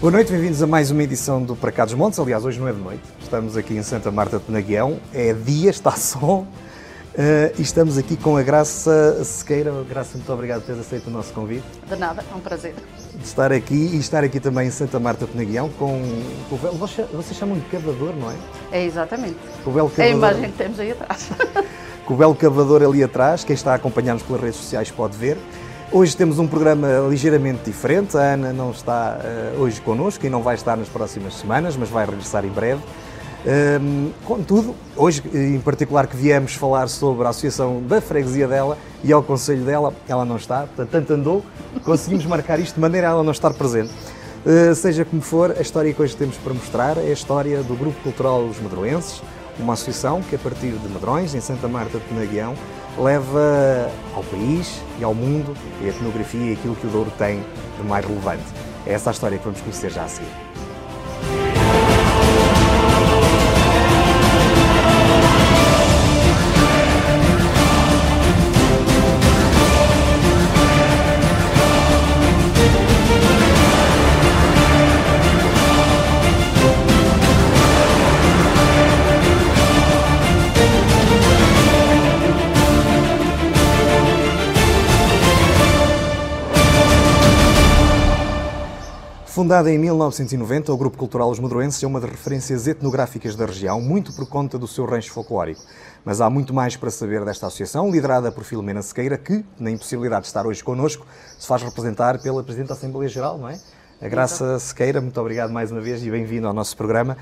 Boa noite, bem-vindos a mais uma edição do Para Cá dos Montes. Aliás, hoje não é de noite, estamos aqui em Santa Marta de Penaguião, é dia, está sol, uh, e estamos aqui com a Graça Sequeira. Graça, muito obrigado por teres aceito o nosso convite. De nada, é um prazer. De estar aqui e estar aqui também em Santa Marta de Penaguião com o belo, vocês, chamam de cavador, não é? É exatamente. O belo É a cavador. imagem que temos aí atrás. com o belo cavador ali atrás, quem está a acompanhar-nos pelas redes sociais pode ver. Hoje temos um programa ligeiramente diferente, a Ana não está uh, hoje connosco e não vai estar nas próximas semanas, mas vai regressar em breve. Um, contudo, hoje em particular que viemos falar sobre a associação da freguesia dela e ao conselho dela, ela não está, portanto, tanto andou, conseguimos marcar isto de maneira a ela não estar presente. Uh, seja como for, a história que hoje temos para mostrar é a história do Grupo Cultural Os Medroenses, uma associação que, a partir de Medrões, em Santa Marta de Penaguião, leva ao país e ao mundo a etnografia e aquilo que o Douro tem de mais relevante. É essa a história que vamos conhecer já a seguir. Fundada em 1990, o Grupo Cultural Os Medroenses é uma das referências etnográficas da região, muito por conta do seu rancho folclórico. Mas há muito mais para saber desta associação, liderada por Filomena Sequeira, que, na impossibilidade de estar hoje connosco, se faz representar pela Presidente da Assembleia Geral, não é? A Graça Sequeira, muito obrigado mais uma vez e bem-vindo ao nosso programa.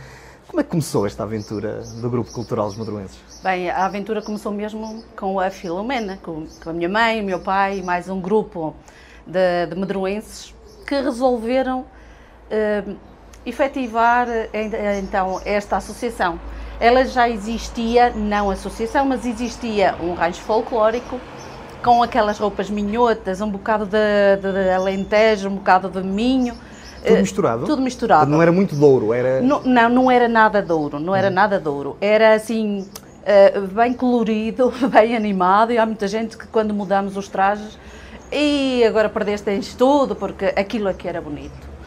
Como é que começou esta aventura do Grupo Cultural Os Medroenses? Bem, a aventura começou mesmo com a Filomena, com, com a minha mãe, o meu pai e mais um grupo de, de medroenses que resolveram uh, efetivar eh, então esta associação. Ela já existia, não associação, mas existia um rancho folclórico com aquelas roupas minhotas, um bocado de, de, de alentejo, um bocado de minho. Tudo eh, misturado? Tudo misturado. Não era muito douro, era... Não, não, não era nada de ouro, não era nada de ouro. Era assim, uh, bem colorido, bem animado, e há muita gente que quando mudamos os trajes, e agora perdeste tudo, porque aquilo aqui era bonito.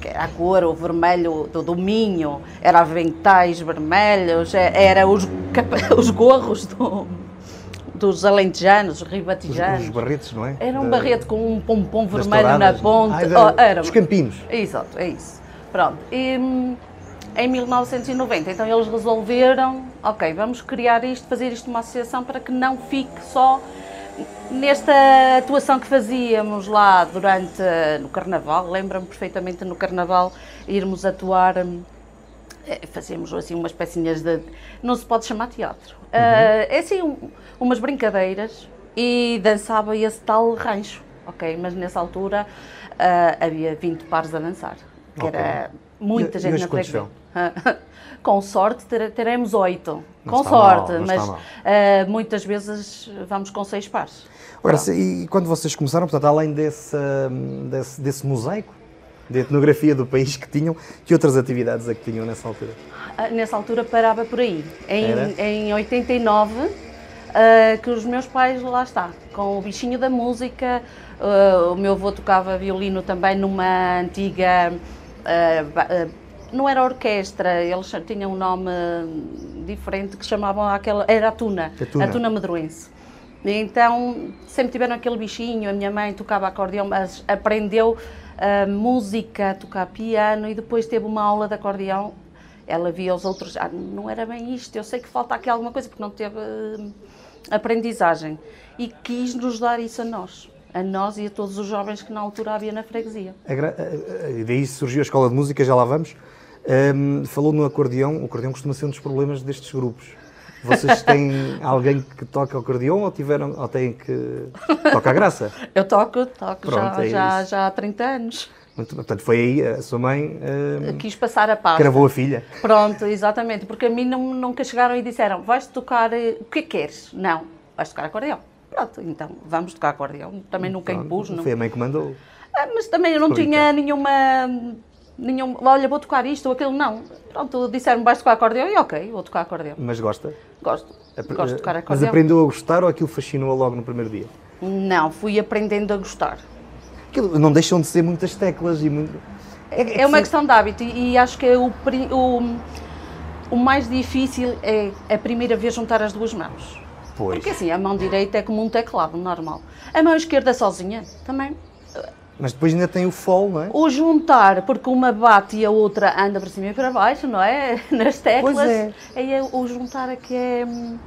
Porque era a cor, o vermelho do, do minho, era aventais vermelhos, é, era os, os gorros do, dos alentejanos, os Os, ribatijanos. os barretes, não é? Era um Da- barrete com um pompom vermelho na touradas. Ai, da- Oh, era- Dos campinos. Exato, é isso. Pronto. E, hum, em 1990, então eles resolveram, ok, vamos criar isto, fazer isto uma associação para que não fique só nesta atuação que fazíamos lá durante no Carnaval. Lembro-me perfeitamente no Carnaval irmos atuar. hum, eh, Fazíamos assim umas pecinhas de. Não se pode chamar teatro. Eh, é assim, um- umas brincadeiras e dançava esse tal rancho, ok? Mas nessa altura eh, havia 20 pares a dançar, que Ok. era muita E- e gente hoje na freguesia. Com sorte ter- teremos oito. Não com mal, sorte, está mas mal. eh, muitas vezes vamos com seis pares. Ora, e quando vocês começaram, portanto, além desse, hum, desse, desse mosaico de etnografia do país que tinham, que outras atividades é que tinham nessa altura? Ah, Nessa altura parava por aí. Era? Em, em 89, ah, que os meus pais, lá está, com o bichinho da música. ah, o meu avô tocava violino também numa antiga. Não era orquestra, eles tinham um nome diferente que chamavam aquela. Era a Tuna, A Tuna. a Tuna Medroense. E Então sempre tiveram aquele bichinho. A minha mãe tocava acordeão, mas aprendeu ah, música, tocar piano e depois teve uma aula de acordeão. Ela via os outros, ah, não era bem isto, eu sei que falta aqui alguma coisa porque não teve ah, aprendizagem. E quis nos dar isso a nós, a nós e a todos os jovens que na altura havia na freguesia. A- a- E daí surgiu a escola de música, já lá vamos. Hum, falou no acordeão, o acordeão costuma ser um dos problemas destes grupos. Vocês têm alguém que toca acordeão ou, tiveram, ou têm que. toca a graça? Eu toco, toco Pronto, já, é já, já há 30 anos. Muito- Portanto, foi aí a sua mãe hum, Quis passar a pasta. cravou a filha. Pronto, exatamente, porque a mim não, nunca chegaram e disseram, vais tocar, eh, o que queres? Não, vais tocar acordeão. Pronto, então vamos tocar acordeão. Também nunca Pronto, impus, não. Foi a mãe que mandou. Ah, mas também eu não Estou a tinha nenhuma, nenhum, olha, vou tocar isto ou aquilo, não. Pronto, disseram-me, vais tocar acordeão e ok, vou tocar acordeão. Mas gosta? Gosto, gosto de tocar Mas acordeão. aprendeu a gostar ou aquilo fascinou logo no primeiro dia? Não, fui aprendendo a gostar. Aquilo não deixam de ser muitas teclas e muito... É, é uma questão de hábito e, e acho que é o, o, o mais difícil é a primeira vez juntar as duas mãos. Pois. Porque assim, a mão direita é como um teclado normal. A mão esquerda sozinha também. Mas depois ainda tem o fall, não é? O juntar, porque uma bate e a outra anda para cima e para baixo, não é? Nas teclas. Pois é. Aí o juntar aqui é. hum,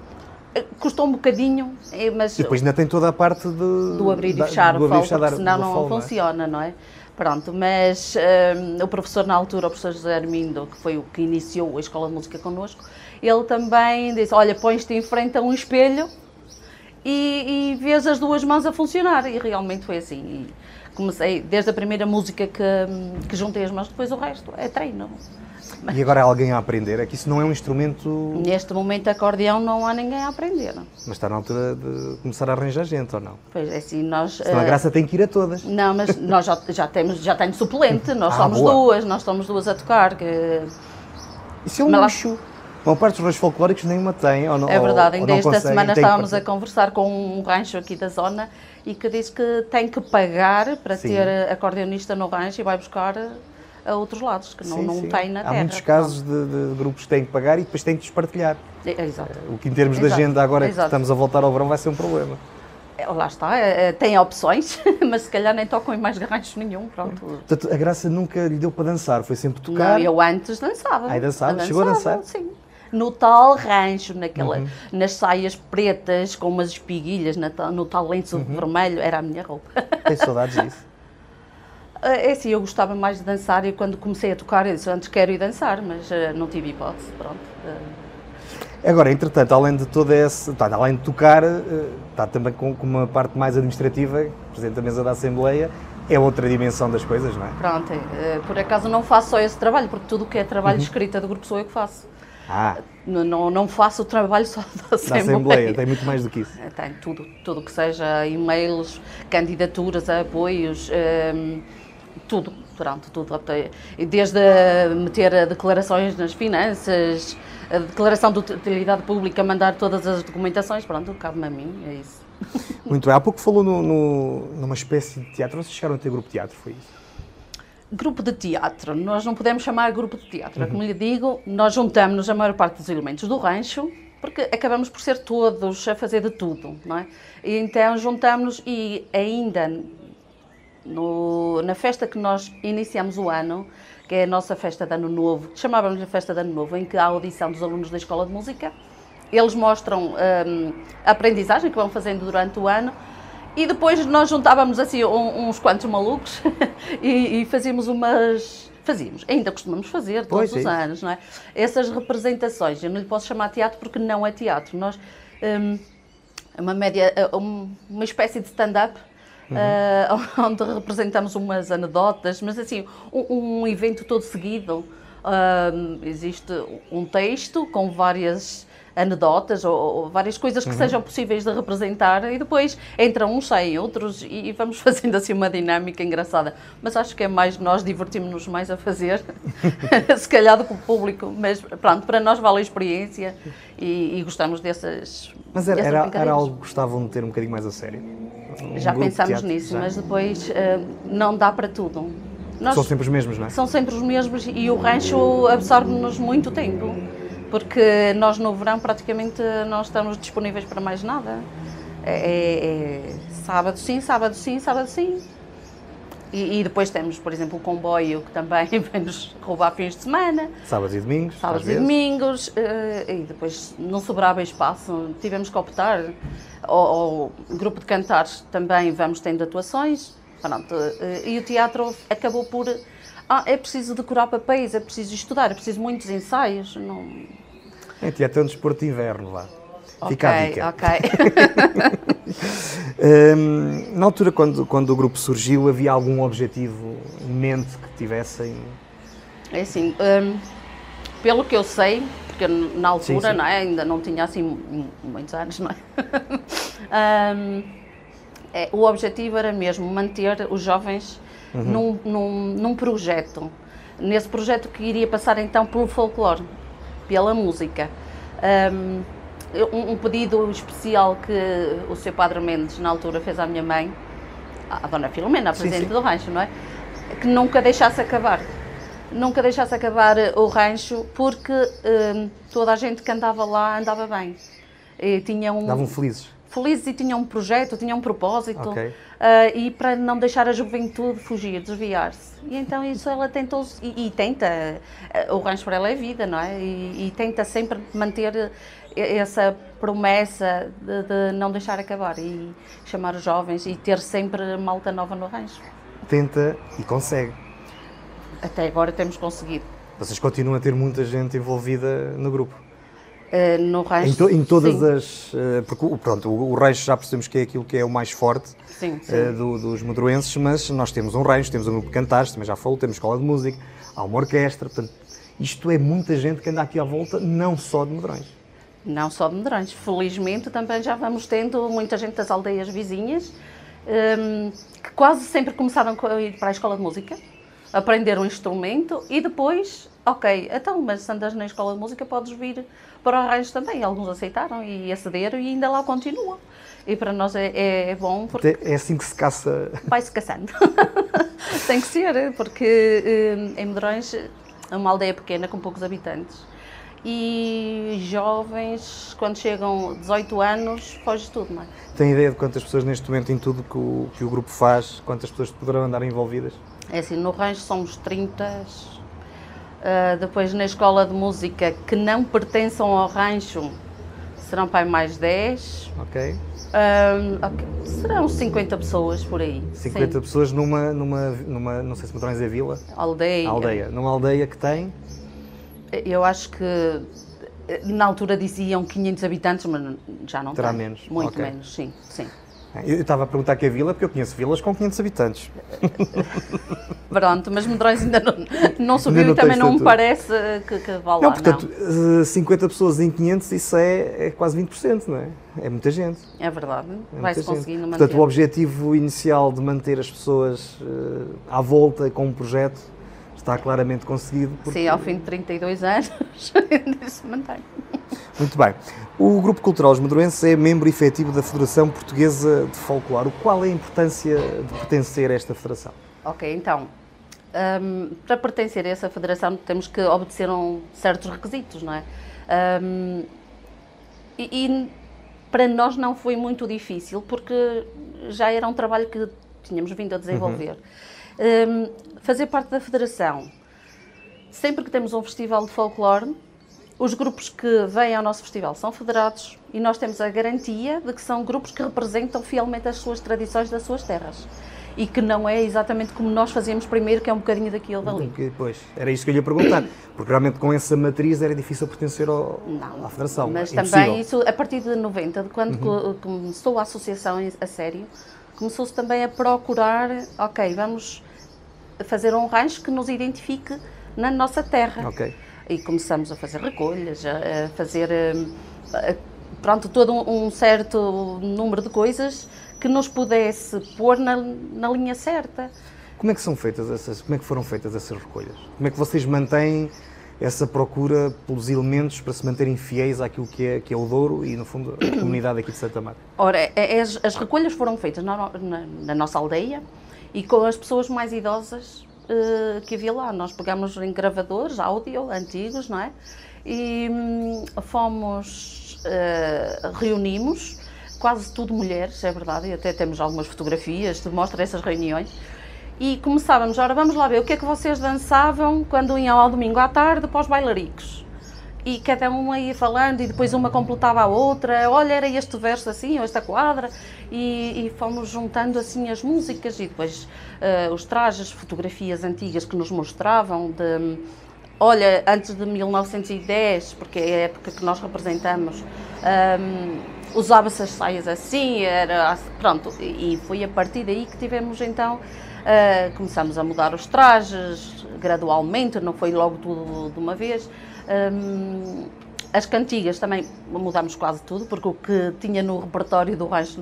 Custou um bocadinho, é, mas E depois ainda tem toda a parte de, do abrir da- e fechar do o fechar porque da- senão não fall, é? funciona, não é? Pronto, mas hum, o professor na altura, o professor José Armindo, que foi o que iniciou a Escola de Música connosco, ele também disse, olha, pões-te em frente a um espelho e, e vês as duas mãos a funcionar. E realmente foi assim. E comecei, desde a primeira música que, que juntei as mãos, depois o resto é treino. E agora há alguém a aprender? É que isso não é um instrumento, Neste momento, acordeão não há ninguém a aprender. mas está na altura de começar a arranjar gente, ou não? Pois é assim, nós... Senão a eh, graça tem que ir a todas. Não, mas nós já, já temos, já tenho suplente, nós Ah, somos boa. duas, nós somos duas a tocar. Que Isso é um Mas lá- luxo. Uma parte dos raios folclóricos nenhuma tem, ou não é verdade, ainda esta semana estávamos a conversar com um rancho aqui da zona e que diz que tem que pagar para Sim. ter acordeonista no rancho e vai buscar a outros lados, que não, Sim, não sim. tem na Há terra. muitos casos de, de grupos que têm que pagar e depois têm que despartilhar. É, é, exato. O que em termos de Exato, agenda agora que exato. estamos a voltar ao verão vai ser um problema. É, Lá está, é, é, tem opções, mas se calhar nem tocam em mais ranchos nenhum, pronto. Portanto, a graça nunca lhe deu para dançar, foi sempre Não, tocar. eu antes dançava. Ai, dançava? Eu Chegou a dançava, dançar? Sim. No tal rancho, naquela, Uhum. nas saias pretas com umas espiguilhas, na no tal lenço Uhum. vermelho, era a minha roupa. Tenho saudades disso. É assim, eu gostava mais de dançar e quando comecei a tocar, eu disse, antes quero ir dançar, mas eh, não tive hipótese, pronto. Eh, Agora, entretanto, além de toda essa. tá, além de tocar, eh, está também com, com uma parte mais administrativa, Presidente da Mesa da Assembleia, é outra dimensão das coisas, não é? pronto, eh, por acaso não faço só esse trabalho, porque tudo o que é trabalho Uhum. de escrita do grupo sou eu que faço. Ah, Não, não, faço o trabalho só da da Assembleia. Assembleia, tem muito mais do que isso. Eh, Tem tudo, tudo que seja e-mails, candidaturas apoios, ehm, tudo, pronto, tudo. Desde meter declarações nas finanças, a declaração de utilidade pública, mandar todas as documentações, pronto, cabe-me a mim, é isso. Muito bem. Há pouco falou no, no- numa espécie de teatro. Vocês chegaram a ter grupo de teatro, foi isso? Grupo de teatro, nós não podemos chamar grupo de teatro, como lhe digo, nós juntamos a maior parte dos elementos do rancho, porque acabamos por ser todos a fazer de tudo, não é? E então juntamos e ainda no- na festa que nós iniciamos o ano, que é a nossa festa de Ano Novo, que chamávamos a festa de Ano Novo, em que há a audição dos alunos da Escola de Música, eles mostram hum, a aprendizagem que vão fazendo durante o ano e depois nós juntávamos assim um- uns quantos malucos e, e fazíamos umas. Fazíamos, ainda costumamos fazer todos Pois é os isso. anos, não é? Essas representações, eu não lhe posso chamar teatro porque não é teatro. Nós, hum, é uma média, eh, um- uma espécie de stand-up. eh, onde representamos umas anedotas, mas assim, um, um evento todo seguido. Hum, existe um texto com várias anedotas ou, ou várias coisas que sejam possíveis de representar e depois entram uns, saem outros e, e vamos fazendo assim uma dinâmica engraçada. Mas acho que é mais nós divertimos-nos mais a fazer, se calhar do que o público, mas pronto, para nós vale a experiência e, e gostamos dessas Mas era, dessas era, era algo que gostavam de ter um bocadinho mais a sério? Um Já pensámos nisso, já? mas depois eh, não dá para tudo. Nós- São sempre os mesmos, não é? são sempre os mesmos e o rancho absorve-nos muito tempo, porque nós no verão praticamente não estamos disponíveis para mais nada. É, é- é sábado sim, sábado sim, sábado sim. E, e depois temos, por exemplo, o comboio que também vem-nos roubar fins de semana, Sábados e domingos, sábados e domingos, eh, e depois não sobrava espaço, tivemos que optar. Ou, ou grupo de cantares também vamos tendo atuações, pronto, eh, e o teatro acabou por. Ah, é preciso decorar papéis, é preciso estudar, é preciso muitos ensaios. Não... É, teatro é um desporto de inverno lá. Fica a ok, dica. ok. Hum, na altura, quando, quando o grupo surgiu, havia algum objetivo em mente que tivessem? É assim, hum, pelo que eu sei, porque na altura Sim, sim. Não é, ainda não tinha assim mu- muitos anos, não é? Hum, é, o objetivo era mesmo manter os jovens Uhum. num, num, num projeto, nesse projeto que iria passar então pelo folclore, pela música. Um, um pedido especial que o seu Padre Mendes, na altura, fez à minha mãe, à Dona Filomena, a Sim, presidente sim. do rancho, não é? que nunca deixasse acabar. Nunca deixasse acabar o rancho, porque hum, toda a gente que andava lá andava bem. E tinha um, Davam felizes. felizes e tinham um projeto, tinham um propósito. Ok. Ah, e para não deixar a juventude fugir, desviar-se. E então isso ela tentou, e, e tenta, ah, o rancho para ela é vida, não é? E, e tenta sempre manter essa promessa de, de não deixar acabar e chamar os jovens e ter sempre malta nova no rancho. Tenta e consegue. Até agora temos conseguido. Vocês continuam a ter muita gente envolvida no grupo. Ah, no rancho. Em, to- em todas sim, as. eh, Porque o- pronto, o, o rancho já percebemos que é aquilo que é o mais forte Sim, sim. eh, do- dos medroenses, mas nós temos um rancho, temos um grupo de cantares, também já falou, temos escola de música, há uma orquestra, portanto, isto é muita gente que anda aqui à volta, não só de medrões. Não só de Medrões. Felizmente também já vamos tendo muita gente das aldeias vizinhas hum, que quase sempre começaram a ir para a escola de música, aprender um instrumento e depois, ok, então, mas se andas na escola de música podes vir para o rancho também. Alguns aceitaram e acederam e ainda lá continuam. E para nós é, é- é bom porque Até É assim que se caça. vai-se caçando. Tem que ser, porque hum, em Medrões é uma aldeia pequena com poucos habitantes. E jovens, quando chegam 18 anos, foge tudo, não é? Tem ideia de quantas pessoas neste momento, em tudo que o, que o grupo faz, quantas pessoas poderão andar envolvidas? É assim, no rancho somos 30. Ah, depois na escola de música que não pertençam ao rancho serão mais 10. Ok? Ah, ok, Serão 50 pessoas por aí. 50 Sim. pessoas numa, numa, numa, não sei se medrões é vila, Aldeia. aldeia. Numa aldeia que tem Eu acho que na altura diziam 500 habitantes, mas já não Terá tem. menos, Muito ok. menos, sim, sim. Eu estava a perguntar que é vila porque eu conheço vilas com 500 habitantes. Pronto, mas Medrões ainda não, não subiu Ainda não e também não me parece eh, que, que vá lá, não, portanto, não. eh, 50 pessoas em 500, isso é, é quase 20%, não é? É muita gente. É verdade, É vai-se gente. conseguindo manter. Portanto, o objetivo inicial de manter as pessoas eh, à volta com um projeto está claramente conseguido. porque- Sim, ao fim de 32 anos, ainda se mantém. Muito bem. O Grupo Cultural Os Medroenses é membro efetivo da Federação Portuguesa de Folclore. Qual é a importância de pertencer a esta federação? Ok, então, hum, para pertencer a essa federação temos que obedecer a um certos requisitos, não é? Hum, e, e para nós não foi muito difícil, porque já era um trabalho que tínhamos vindo a desenvolver. Hum, fazer parte da federação, sempre que temos um festival de folclore, os grupos que vêm ao nosso festival são federados e nós temos a garantia de que são grupos que representam fielmente as suas tradições das suas terras. E que não é exatamente como nós fazíamos primeiro, que é um bocadinho daqui ou dali. Pois, era isso que eu ia perguntar. Porque realmente com essa matriz era difícil pertencer ao, Não, à federação. Mas É impossível. também isso, a partir de 90, de quando co- começou a associação a sério, começou-se também a procurar, ok, vamos fazer um rancho que nos identifique na nossa terra. Ok. E começamos a fazer recolhas, a, fazer, hum, pronto, todo um, um certo número de coisas que nos pudesse pôr na, na linha certa. Como é que são feitas essas, como é que foram feitas essas recolhas? Como é que vocês mantêm essa procura pelos elementos para se manterem fiéis àquilo que é, que é o Douro e, no fundo, a comunidade aqui de Santa Marta? Ora, é- é- as, as recolhas foram feitas na, na- na nossa aldeia e com as pessoas mais idosas eh, que havia lá. Nós pegamos em gravadores, áudio, antigos, não é? E hum, fomos, eh, reunimos, quase tudo mulheres, é verdade, e até temos algumas fotografias que mostram essas reuniões. E começávamos, ora vamos lá ver o que é que vocês dançavam quando iam ao domingo à tarde para os bailaricos? E cada uma ia falando e depois uma completava a outra, olha, era este verso assim, ou esta quadra, e, e fomos juntando assim as músicas e depois eh, os trajes, fotografias antigas que nos mostravam de, olha, antes de 1910, porque é a época que nós representamos, ahm, usava-se as saias assim, era pronto, e foi a partir daí que tivemos então, começamos a mudar os trajes gradualmente, não foi logo tudo de uma vez. Ahm, as cantigas também mudámos quase tudo, porque o que tinha no repertório do rancho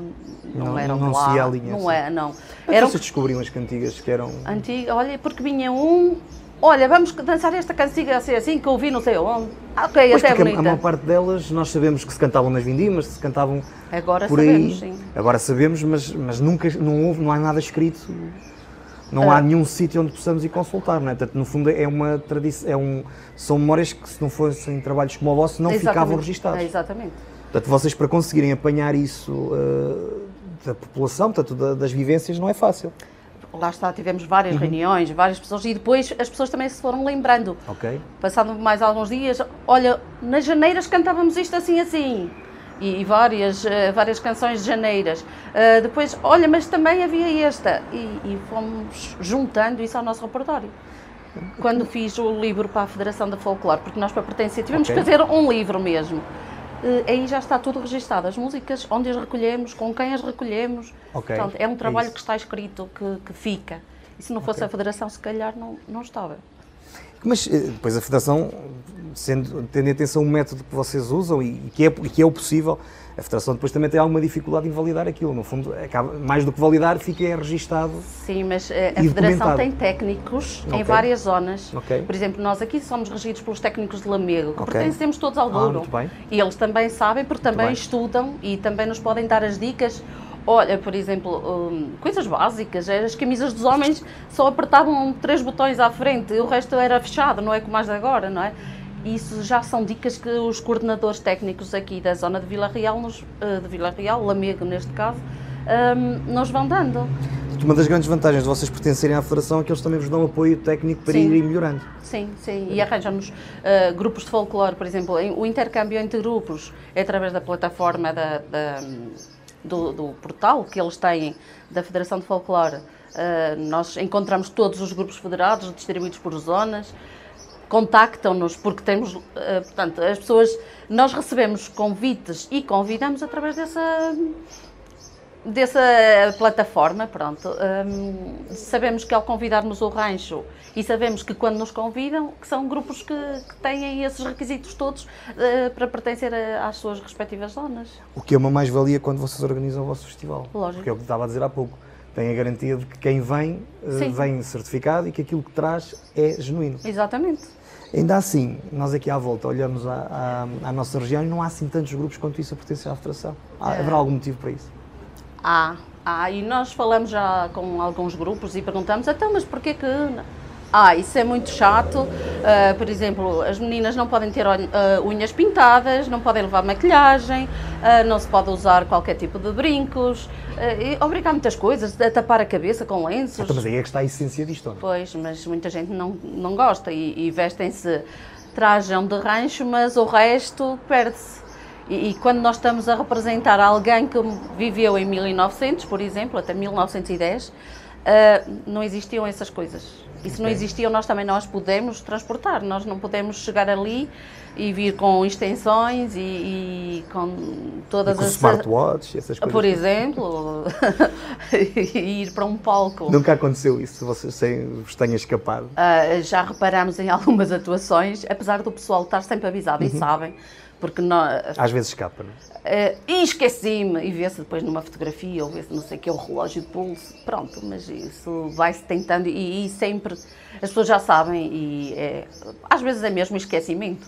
não, Não- eram não lá, seguia a linha, não é, não. Como é Eram vocês descobriam as cantigas que eram... antigas, olha, porque vinha um, olha, vamos dançar esta cantiga assim, assim, que eu ouvi não sei onde. Ah, Ok, Pois, até a- bonita. a maior parte delas nós sabemos que se cantavam nas vindimas, se cantavam Agora por sabemos, aí. sim. Agora sabemos, mas, mas nunca não houve, não há nada escrito não há nenhum sítio onde possamos ir consultar, não é? Portanto, no fundo é uma tradição, é um, são memórias que se não fossem trabalhos como o vosso não Exatamente. ficavam registados. É, exatamente. Portanto, vocês para conseguirem apanhar isso uh, da população, portanto, da- das vivências, não é fácil. Lá está, tivemos várias Uhum. reuniões, várias pessoas, e depois as pessoas também se foram lembrando. Ok? Passado mais alguns dias, olha, nas janeiras cantávamos isto assim assim. E, várias, eh, várias canções de janeiras. Eh, depois, olha, mas também havia esta. E, e fomos juntando isso ao nosso repertório. Quando fiz o livro para a Federação da Folclore, porque nós para pertencer tivemos Ok. que fazer um livro mesmo. Eh, aí já está tudo registado, as músicas, onde as recolhemos, com quem as recolhemos. Ok, Portanto, é um é trabalho isso. que está escrito, que, que fica. E se não fosse a Federação, se calhar não, não estava. Mas eh, depois a Federação, sendo, tendo em atenção o método que vocês usam e, que é, que é o possível, a Federação depois também tem alguma dificuldade em validar aquilo. No fundo, acaba, mais do que validar, fica é registado. Sim, mas eh, a Federação tem técnicos Ok. em várias zonas. Ok. Por exemplo, nós aqui somos regidos pelos técnicos de Lamego, que Ok. pertencemos todos ao Ah, Douro. muito bem. E eles também sabem, porque também bem. estudam e também nos podem dar as dicas. Olha, por exemplo, hum, coisas básicas, eh, as camisas dos homens só apertavam três botões à frente, e o resto era fechado, não é como as de agora, não é? Isso já são dicas que os coordenadores técnicos aqui da zona de Vila Real, nos, eh, de Vila Real, Lamego neste caso, hum, nos vão dando. Uma das grandes vantagens de vocês pertencerem à Federação é que eles também vos dão apoio técnico para Sim. irem melhorando. Sim, sim. E arranjam-nos eh, grupos de folclore, por exemplo, em- o intercâmbio entre grupos é através da plataforma da, da- do, do portal que eles têm da Federação de Folclore. Eh, nós encontramos todos os grupos federados, distribuídos por zonas, contactam-nos porque temos, eh, portanto, as pessoas, nós recebemos convites e convidamos através dessa dessa plataforma, pronto, hum, sabemos que ao convidarmos o rancho e sabemos que quando nos convidam, que são grupos que, que têm esses requisitos todos eh, para pertencer a- às suas respectivas zonas. O que é uma mais-valia quando vocês organizam o vosso festival. Lógico. Porque é o que estava a dizer há pouco. Tem a garantia de que quem vem, Sim. vem certificado e que aquilo que traz é genuíno. Exatamente. Ainda assim, nós aqui à volta olhamos à, à- à nossa região e não há assim tantos grupos quanto isso a pertencer à Federação. Há, Haverá algum motivo para isso? Há, há, e nós falamos já com alguns grupos e perguntamos, então, mas porquê que... Ah, isso é muito chato. Ah, por exemplo, as meninas não podem ter ah, unhas pintadas, não podem levar maquilhagem, ah, não se pode usar qualquer tipo de brincos, ah, e obrigar muitas coisas, a tapar a cabeça com lenços. Então, mas aí é que está a essência disto. não é? Pois, mas muita gente não, não gosta e, e vestem-se, trajam de rancho, mas o resto perde-se. E, e quando nós estamos a representar alguém que viveu em 1900, por exemplo, até 1910, ah, não existiam essas coisas. E se não existiam, nós também não as podemos transportar. Nós não podemos chegar ali e vir com extensões e, e com E todas com as... smartwatch, essas coisas. Por exemplo, e ir para um palco. Nunca aconteceu isso, vocês sem, vos tenha escapado. Uh, já reparamos em algumas atuações, apesar do pessoal estar sempre avisado Uhum. e sabem, porque nós, Às vezes escapa, não é? uh, e esqueci-me, e vê-se depois numa fotografia, ou vê-se não sei o que, o relógio de pulso, pronto, mas isso vai-se tentando, e, e sempre, as pessoas já sabem, e é, às vezes é mesmo esquecimento,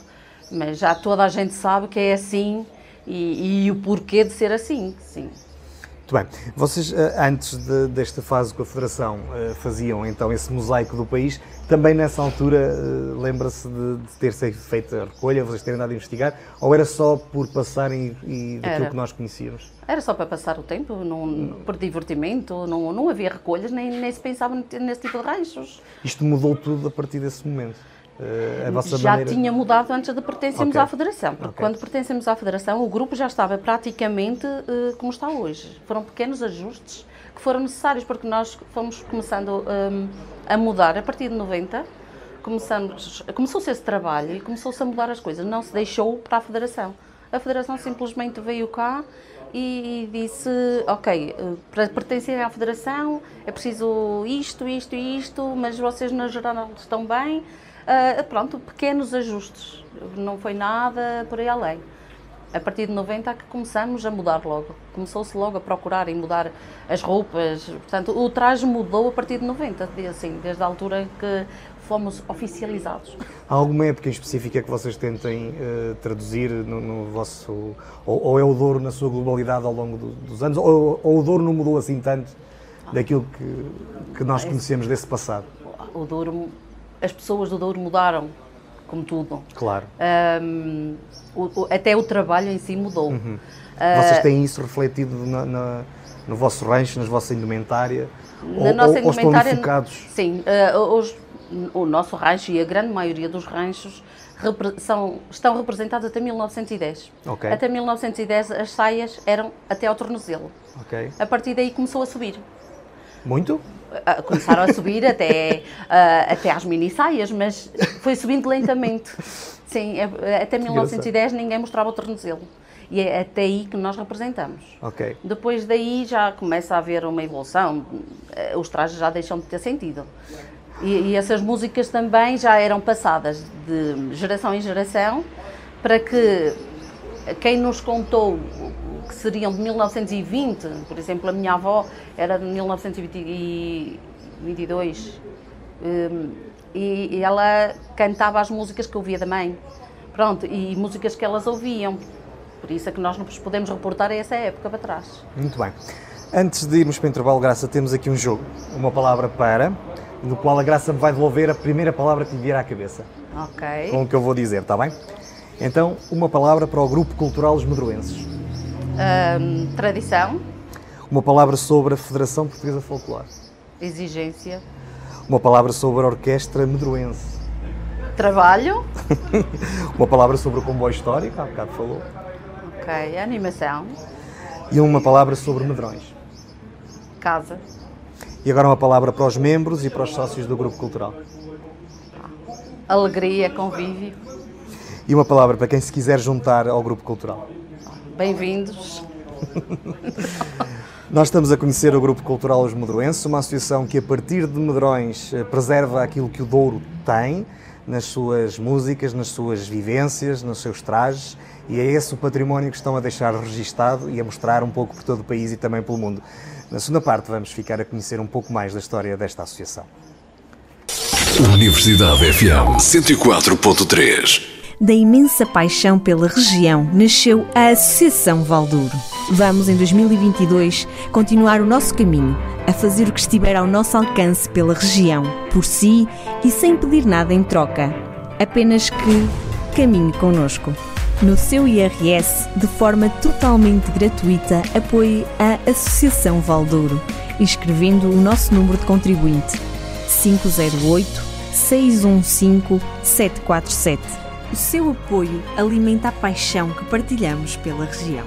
mas já toda a gente sabe que é assim, e, e o porquê de ser assim, sim. Muito bem. Vocês, eh, antes de- desta fase com a Federação, eh, faziam então esse mosaico do país. Também nessa altura, eh, lembra-se de, de ter sido feita a recolha, vocês terem andado a investigar? Ou era só por passarem e, e daquilo Era. que nós conhecíamos? Era só para passar o tempo, não, por divertimento, não, não havia recolhas, nem, nem se pensava nesse tipo de ranchos. Isto mudou tudo a partir desse momento. Eh, a vossa já maneira... tinha mudado antes de pertencermos Ok. à Federação, porque Ok. quando pertencemos à Federação, o grupo já estava praticamente eh, como está hoje. Foram pequenos ajustes que foram necessários, porque nós fomos começando hum, a mudar a partir de 90. Começamos, começou-se esse trabalho e começou-se a mudar as coisas. Não se deixou para a Federação. A Federação simplesmente veio cá e disse: Ok, eh, para pertencer à Federação é preciso isto, isto e isto, mas vocês na geral estão bem. Ah, pronto, pequenos ajustes, não foi nada por aí além. A partir de 90 é que começamos a mudar logo. Começou-se logo a procurar e mudar as roupas. Portanto, o traje mudou a partir de 90, de- assim, desde a altura em que fomos oficializados. Há alguma época em específica que vocês tentem eh, traduzir no, no vosso. Ou, ou é o Douro na sua globalidade ao longo do- dos anos? Ou, ou o Douro não mudou assim tanto daquilo que, que nós conhecemos desse passado. O Douro, as pessoas do Douro mudaram, como tudo. Claro. Um, o, o, até o trabalho em si mudou. Uhum. Uh, Vocês têm isso refletido na, na, no vosso rancho, na vossa indumentária? Na ou, nossa ou, indumentária, ou focados? Sim, uh, os, o nosso rancho e a grande maioria dos ranchos são, estão representados até 1910. Okay. Até 1910 as saias eram até ao tornozelo. Okay. A partir daí começou a subir. Muito? Começaram a subir até, uh, até às mini saias, mas foi subindo lentamente. Sim, é, até 1910 ninguém mostrava o tornozelo. E é até aí que nós representamos. Ok. Depois daí já começa a haver uma evolução, eh, os trajes já deixam de ter sentido. E, e, essas músicas também já eram passadas de geração em geração para que quem nos contou que seriam de 1920, por exemplo, a minha avó era de 1922 hum, e, e ela cantava as músicas que ouvia da mãe. Pronto, e músicas que elas ouviam. Por isso é que nós nos podemos reportar a essa época para trás. Muito bem. Antes de irmos para o intervalo, Graça, temos aqui um jogo. Uma palavra para no qual a Graça me vai devolver a primeira palavra que lhe vier à cabeça. Ok. Com o que eu vou dizer, está bem? Então, uma palavra para o Grupo Cultural Os Medroenses. Tradição. Uma palavra sobre a Federação Portuguesa Folclore. Exigência. Uma palavra sobre a Orquestra Medroense. Trabalho. uma palavra sobre o comboio histórico, há bocado falou. Ok, animação. E uma palavra sobre medrões. Casa. E agora uma palavra para os membros e para os sócios do grupo cultural. Alegria, convívio. E uma palavra para quem se quiser juntar ao grupo cultural. Bem-vindos. Nós estamos a conhecer o Grupo Cultural Os Medroenses, uma associação que, a partir de Medrões, eh, preserva aquilo que o Douro tem nas suas músicas, nas suas vivências, nos seus trajes, e é esse o património que estão a deixar registado e a mostrar um pouco por todo o país e também pelo mundo. Na segunda parte, vamos ficar a conhecer um pouco mais da história desta associação. Universidade FM 104.3 Da imensa paixão pela região nasceu a Associação Valdouro. Vamos, em 2022, continuar o nosso caminho, a fazer o que estiver ao nosso alcance pela região, por si e sem pedir nada em troca. Apenas que caminhe conosco no seu IRS de forma totalmente gratuita apoie a Associação Valdouro, inscrevendo o nosso número de contribuinte 508 615 747. O seu apoio alimenta a paixão que partilhamos pela região.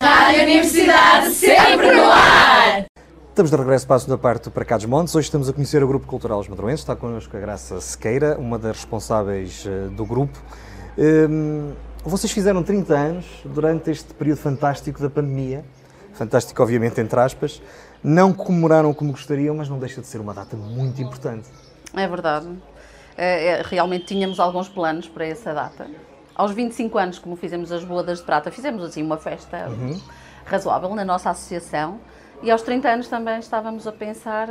Rádio Universidade sempre no ar! Estamos de regresso para a segunda parte do Para Cá dos Montes. Hoje estamos a conhecer o Grupo Cultural Os Madroenses. Está connosco a Graça Sequeira, uma das responsáveis eh, do grupo. Hum, vocês fizeram 30 anos durante este período fantástico da pandemia, fantástico obviamente entre aspas, não comemoraram como gostariam, mas não deixa de ser uma data muito importante. É verdade. É, é, realmente tínhamos alguns planos para essa data. Aos 25 anos, como fizemos as bodas de prata, fizemos assim uma festa uhum. razoável na nossa associação. E aos 30 anos também estávamos a pensar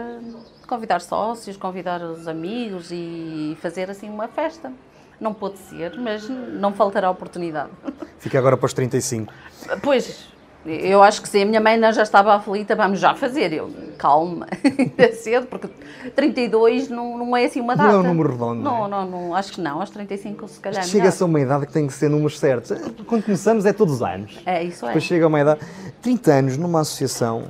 convidar sócios, convidar os amigos e fazer assim uma festa. Não pôde ser, mas não faltará oportunidade. Fica agora para os 35. Pois, eu acho que sim. A minha mãe já estava aflita, vamos já fazer. Eu, calma, é cedo, porque 32 não, não é assim uma data. Não é um número redondo, não, não, é? não, não aos 35 aos 35 se calhar Chega-se a uma idade que tem que ser números certos. Quando começamos é todos os anos. É, isso é. Depois chega a uma idade... 30 anos numa associação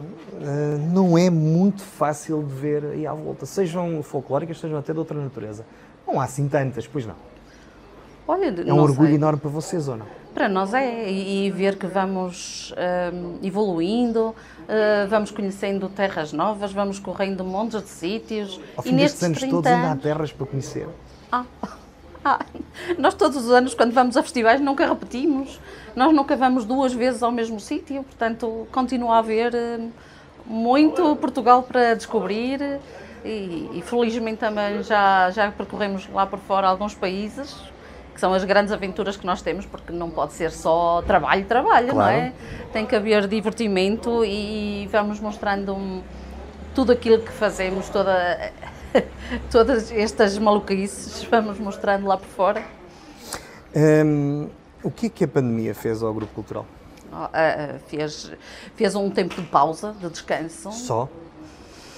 uh, não é muito fácil de ver aí à volta. Sejam folclóricas, sejam até de outra natureza. Não há assim tantas, pois não. Olha, é um orgulho sei. enorme para vocês, ou não? Para nós é, e, ver que vamos um, evoluindo, uh, vamos conhecendo terras novas, vamos correndo montes de sítios. Ao fim e destes anos todos anos... ainda há terras para conhecer. Ah, ah, nós todos os anos, quando vamos a festivais, nunca repetimos. Nós nunca vamos duas vezes ao mesmo sítio, portanto, continua a haver uh, muito Portugal para descobrir. E, e felizmente também já, já percorremos lá por fora alguns países, que são as grandes aventuras que nós temos, porque não pode ser só trabalho, trabalho, claro. não é? Tem que haver divertimento e vamos mostrando um, tudo aquilo que fazemos, toda, todas estas maluquices, vamos mostrando lá por fora. Um, o que é que a pandemia fez ao Grupo Cultural? Ah, fez, fez um tempo de pausa, de descanso. Só?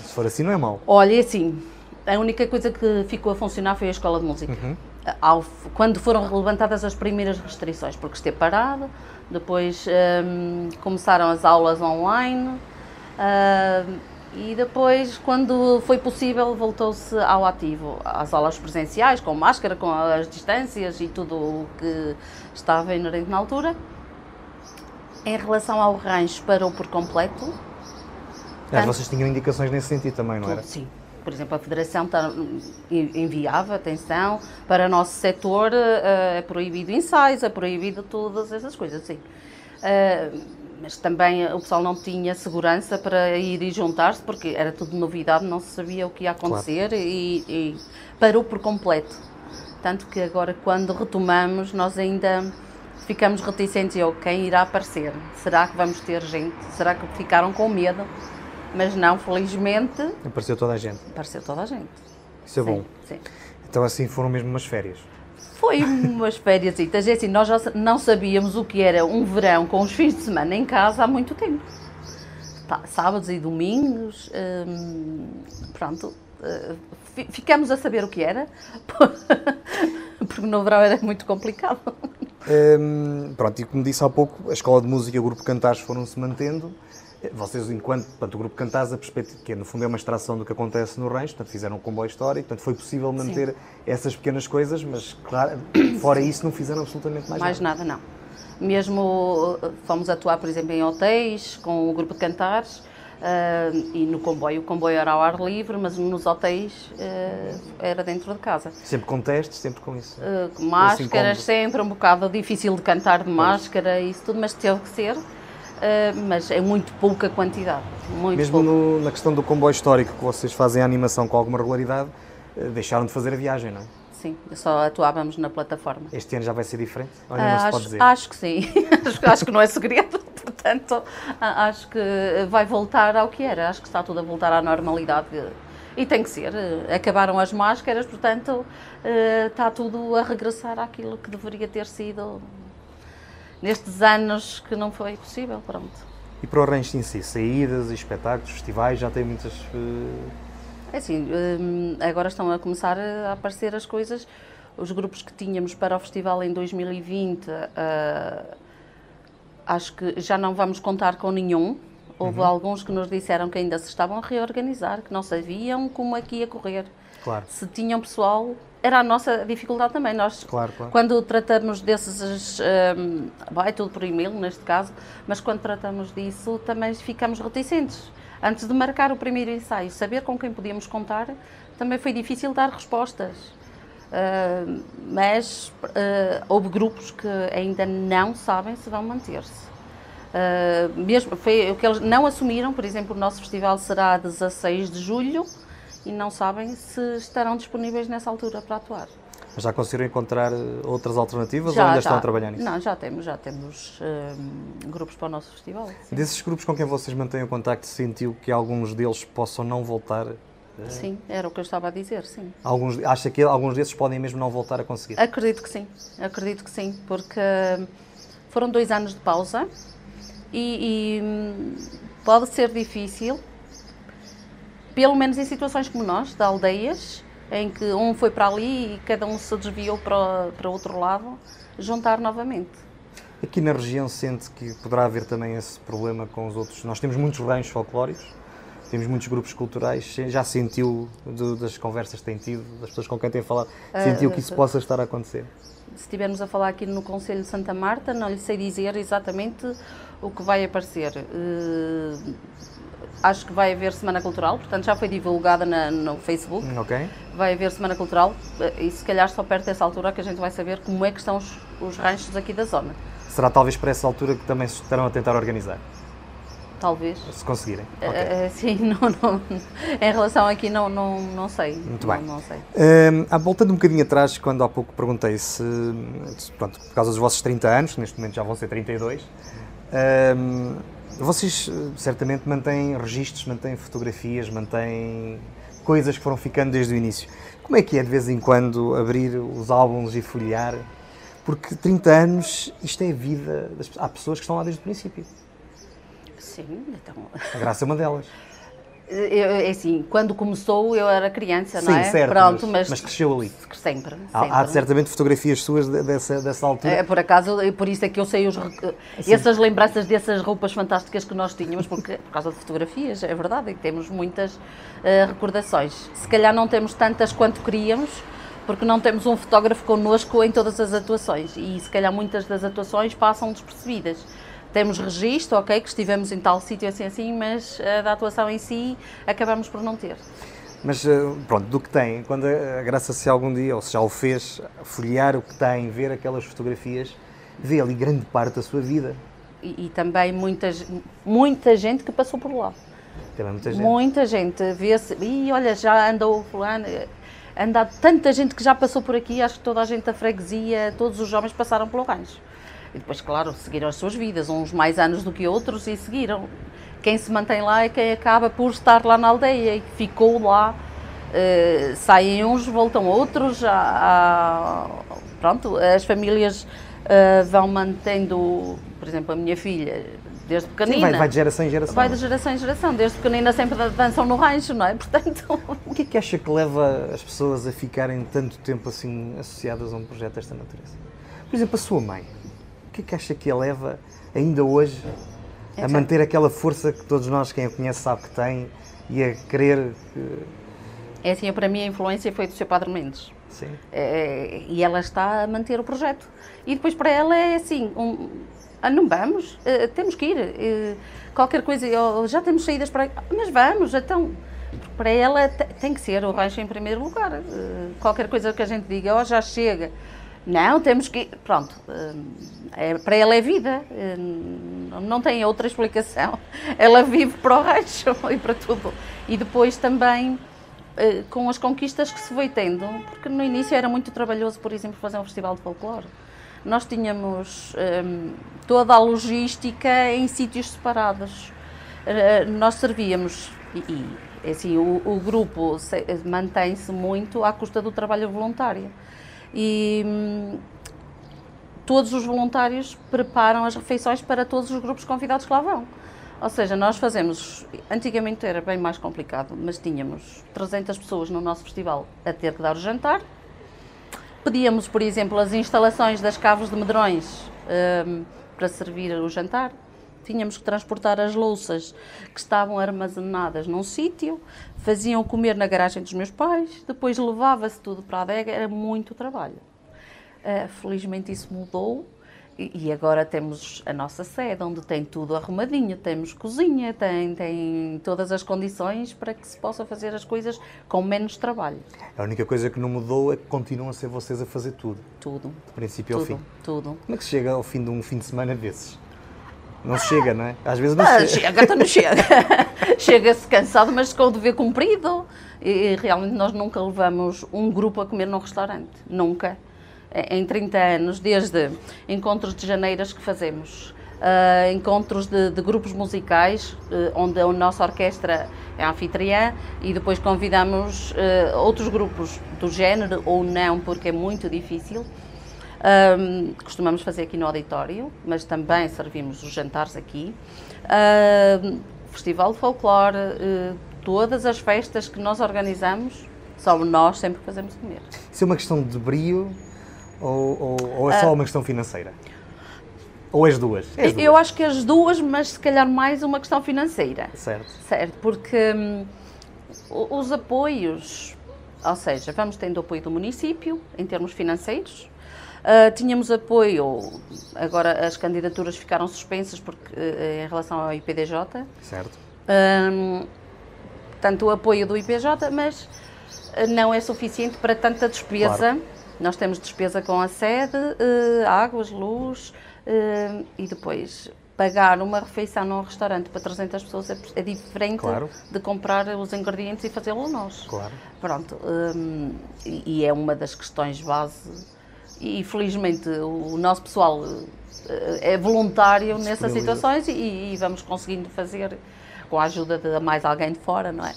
Se for assim, não é mau. Olha, assim, a única coisa que ficou a funcionar foi a escola de música. Uhum. Ao, quando foram levantadas as primeiras restrições, porque esteve parado, depois hum, começaram as aulas online hum, e depois, quando foi possível, voltou-se ao ativo, às aulas presenciais, com máscara, com as distâncias e tudo o que estava inerente na altura. Em relação ao rancho, parou por completo. Mas vocês tinham indicações nesse sentido também, não era? Sim. Por exemplo, a Federação tá, enviava, atenção, para o nosso setor uh, é proibido ensaios, é proibido todas essas coisas, sim. Uh, mas também o pessoal não tinha segurança para ir e juntar-se, porque era tudo novidade, não se sabia o que ia acontecer claro. e, e parou por completo. Tanto que agora, quando retomamos, nós ainda ficamos reticentes. Eu, quem irá aparecer? Será que vamos ter gente? Será que ficaram com medo? Mas não, felizmente. Apareceu toda a gente. Apareceu toda a gente. Isso é sim, bom. Sim. Então assim foram mesmo umas férias. Foi umas férias. É assim, nós já não sabíamos o que era um verão com os fins de semana em casa há muito tempo. Sábados e domingos. Hum, pronto. Uh, ficamos a saber o que era, porque no verão era muito complicado. Hum, pronto, e como disse há pouco, a Escola de Música e o Grupo Cantares foram-se mantendo. Vocês, enquanto portanto, o Grupo Cantares, a perspectiva, que no fundo é uma extração do que acontece no rancho, portanto, fizeram um comboio histórico, portanto, foi possível manter Sim. essas pequenas coisas, mas, claro, fora isso, não fizeram absolutamente mais, mais nada. Mais nada, não. Mesmo fomos atuar, por exemplo, em hotéis, com o Grupo de Cantares, Uh, e no comboio, o comboio era ao ar livre, mas nos hotéis uh, era dentro de casa. Sempre com testes, sempre com isso? Uh, máscaras, sempre, um bocado difícil de cantar de máscara e isso tudo, mas teve que ser. Uh, mas é muito pouca quantidade. Muito Mesmo no, na questão do comboio histórico, que vocês fazem a animação com alguma regularidade, uh, deixaram de fazer a viagem, não é? Sim, só atuávamos na plataforma. Este ano já vai ser diferente? Ainda uh, acho, pode dizer? acho que sim. acho que não é segredo, portanto, acho que vai voltar ao que era. Acho que está tudo a voltar à normalidade. E tem que ser. Acabaram as máscaras, portanto, está tudo a regressar àquilo que deveria ter sido nestes anos que não foi possível, pronto. E para o rancho em si, saídas, espetáculos, festivais, já tem muitas... Uh... É assim, hum, agora estão a começar a aparecer as coisas, os grupos que tínhamos para o festival em 2020, uh, eh, acho que já não vamos contar com nenhum, Houve uhum. alguns que nos disseram que ainda se estavam a reorganizar, que não sabiam como é que ia correr. Claro. Se tinham pessoal, era a nossa dificuldade também. Nós, claro, claro. quando tratamos desses, um, vai tudo por e-mail neste caso, mas quando tratamos disso também ficamos reticentes. Antes de marcar o primeiro ensaio, saber com quem podíamos contar, também foi difícil dar respostas. Uh, mas uh, houve grupos que ainda não sabem se vão manter-se. Uh, mesmo, foi o que eles não assumiram, por exemplo, o nosso festival será a 16 de julho, e não sabem se estarão disponíveis nessa altura para atuar. Mas já conseguiram encontrar eh, outras alternativas já, ou ainda já. estão a trabalhar nisso? Não, já temos, já temos um, grupos para o nosso festival. Sim. Desses grupos com quem vocês mantêm o contacto, sentiu que alguns deles possam não voltar? Sim, era o que eu estava a dizer, sim. Alguns, acha que alguns desses podem mesmo não voltar a conseguir? Acredito que sim, acredito que sim, porque foram dois anos de pausa e, e hum, pode ser difícil pelo menos em situações como nós, de aldeias, em que um foi para ali e cada um se desviou para, para outro lado, juntar novamente. Aqui na região sente que poderá haver também esse problema com os outros? Nós temos muitos ranchos folclóricos, temos muitos grupos culturais. Já sentiu do, das conversas que tem tido, das pessoas com quem tem falado, sentiu uh, que isso uh, possa estar a acontecer? Se estivermos a falar aqui no Conselho de Santa Marta, não lhe sei dizer exatamente o que vai aparecer. Uh, acho que vai haver Semana Cultural, portanto já foi divulgada na, no Facebook. Ok. Vai haver Semana Cultural e se calhar só perto dessa altura que a gente vai saber como é que estão os, os ranchos aqui da zona. Será talvez para essa altura que também se estarão a tentar organizar? Talvez. Se conseguirem. Eh, okay. Uh, sim, não, não, em relação aqui não, não, não sei. Muito não, bem. Não sei. Uh, voltando um bocadinho atrás, quando há pouco perguntei se, pronto, por causa dos vossos 30 anos, neste momento já vão ser 32, uh, vocês eh, certamente mantêm registros, mantêm fotografias, mantêm coisas que foram ficando desde o início. Como é que é de vez em quando abrir os álbuns e folhear Porque 30 anos, isto é a vida das pessoas. Há pessoas que estão lá desde o princípio. Sim, então. A Graça é uma delas. Eu, é assim, quando começou eu era criança, não Sim, é? certo, Pronto, mas- mas, cresceu ali. Sempre. sempre. Há, há certamente fotografias suas de- dessa, dessa altura. É, por acaso, por isso é que eu sei os, rec- essas lembranças dessas roupas fantásticas que nós tínhamos, porque, por causa de fotografias, é verdade, e temos muitas eh, recordações. Se calhar não temos tantas quanto queríamos, porque não temos um fotógrafo connosco em todas as atuações, e se calhar muitas das atuações passam despercebidas. Temos registro, ok, que estivemos em tal sítio assim assim, mas a da atuação em si acabamos por não ter. Mas eh, pronto, do que tem, quando a Graça se algum dia, ou se já o fez, folhear o que tem, ver aquelas fotografias, vê ali grande parte da sua vida. E, e também muitas, muita gente que passou por lá. Também muita gente. Muita gente vê-se, e olha, já andou fulano, anda tanta gente que já passou por aqui, acho que toda a gente da freguesia, todos os jovens passaram pelo rancho. E depois, claro, seguiram as suas vidas, uns mais anos do que outros e seguiram. Quem se mantém lá é quem acaba por estar lá na aldeia e ficou lá. Eh, saem uns, voltam outros, há- há- pronto, as famílias eh, vão mantendo, por exemplo, a minha filha, desde pequenina. Sim, vai, vai de geração em geração. Vai de geração em geração, desde pequenina sempre dançam no rancho, não é? Portanto, O que é que acha que leva as pessoas a ficarem tanto tempo assim associadas a um projeto desta natureza? Por exemplo, a sua mãe. O que é que acha que a leva, ainda hoje, a Então. manter aquela força que todos nós, quem a conhece, sabe que tem e a querer que. é assim, para mim a influência foi do seu Padre Mendes. Sim. É, e ela está a manter o projeto. E depois para ela é assim, um, ah, não vamos, Eh, temos que ir. Eh, qualquer coisa, oh, já temos saídas para. Mas vamos, então. Para ela te- tem que ser o rancho em primeiro lugar. Eh, qualquer coisa que a gente diga, oh, já chega. Não, temos que. Pronto. eh, é- para ela é vida. eh, não- tem outra explicação. Ela vive para o rancho e para tudo. E depois também eh, com as conquistas que se foi tendo, porque no início era muito trabalhoso, por exemplo, fazer um festival de folclore. Nós tínhamos ehm, toda a logística em sítios separados. Nós servíamos, e, e assim, o, o grupo se- mantém-se muito à custa do trabalho voluntário. E hum, todos os voluntários preparam as refeições para todos os grupos convidados que lá vão. Ou seja, nós fazemos, antigamente era bem mais complicado, mas tínhamos 300 pessoas no nosso festival a ter que dar o jantar. Pedíamos, por exemplo, as instalações das caves de medrões hum, para servir o jantar. Tínhamos que transportar as louças que estavam armazenadas num sítio, faziam comer na garagem dos meus pais, depois levava-se tudo para a adega, era muito trabalho. Uh, felizmente isso mudou e, e agora temos a nossa sede, onde tem tudo arrumadinho, temos cozinha, tem, tem todas as condições para que se possa fazer as coisas com menos trabalho. A única coisa que não mudou é que continuam a ser vocês a fazer tudo, Tudo, do princípio ao tudo, fim. tudo. Como é que se chega ao fim de um fim de semana desses? Não chega, não é? Às vezes não Ah, chega. chega, então não chega. Chega-se cansado, mas com o dever cumprido. E, e realmente nós nunca levamos um grupo a comer num restaurante. Nunca. Em 30 anos, desde encontros de janeiras que fazemos, ah, encontros de, de grupos musicais, eh, onde a nossa orquestra é anfitriã, e depois convidamos eh, outros grupos do género, ou não, porque é muito difícil. Ahm, costumamos fazer aqui no auditório, mas também servimos os jantares aqui. Ahm, Festival de Folclore, eh, todas as festas que nós organizamos, só nós sempre fazemos comer. Isso é uma questão de brio ou, ou- ou é só uma questão financeira? Ou as duas? As duas. Eu acho que as duas, mas se calhar mais uma questão financeira. Certo. Certo, porque hum, os apoios, ou seja, vamos tendo apoio do município em termos financeiros. Ah, tínhamos apoio, agora as candidaturas ficaram suspensas porque, eh, em relação ao IPDJ, Certo. Hum, tanto o apoio do IPJ, mas eh, não é suficiente para tanta despesa. Claro. Nós temos despesa com a sede, eh, águas, luz e depois pagar uma refeição num restaurante para 300 pessoas é, é diferente Claro. de comprar os ingredientes e fazê-lo nós. Claro. Pronto, e é uma das questões base. E felizmente o nosso pessoal eh, é voluntário nessas situações e, e vamos conseguindo fazer com a ajuda de mais alguém de fora, não é?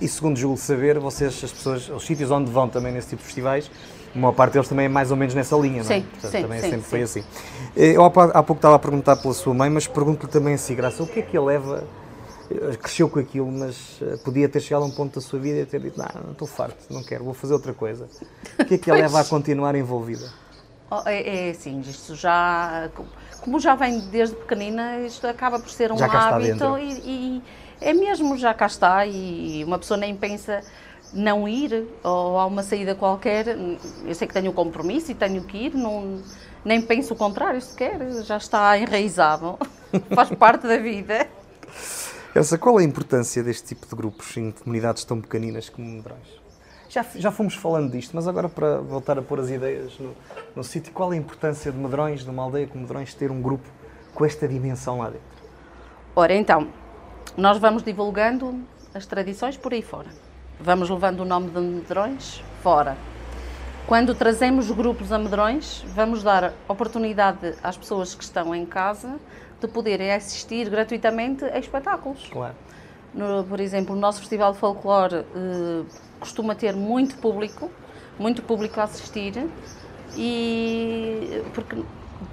E, e segundo julgo saber, vocês, as pessoas, os sítios onde vão também nesse tipo de festivais, uma parte deles também é mais ou menos nessa linha, não é? Sim, Portanto, sim, também sim, sempre sim. foi assim. Eh, Eu há pouco estava a perguntar pela sua mãe, mas pergunto-lhe também assim, Graça, o que é que a leva, cresceu com aquilo, mas eh, podia ter chegado a um ponto da sua vida e ter dito, não, não estou farto, não quero, vou fazer outra coisa. O que é que a leva a continuar envolvida? Oh, É, é assim, isto já. Como já vem desde pequenina, isto acaba por ser um hábito e, e é mesmo, já cá está. E uma pessoa nem pensa não ir, ou há uma saída qualquer. Eu sei que tenho um compromisso e tenho que ir, não, nem penso o contrário sequer, já está enraizado, faz parte da vida. Essa, qual é a importância deste tipo de grupos em comunidades tão pequeninas como Medrões? Já, já fomos falando disto, mas agora para voltar a pôr as ideias no, no sítio, qual é a importância de Medrões, de uma aldeia como Medrões, ter um grupo com esta dimensão lá dentro? Ora, então, nós vamos divulgando as tradições por aí fora. Vamos levando o nome de Medrões fora. Quando trazemos grupos a Medrões, vamos dar oportunidade às pessoas que estão em casa de poderem assistir gratuitamente a espetáculos. Claro. No- por exemplo, o nosso Festival de Folclore eh, costuma ter muito público, muito público a assistir, e porque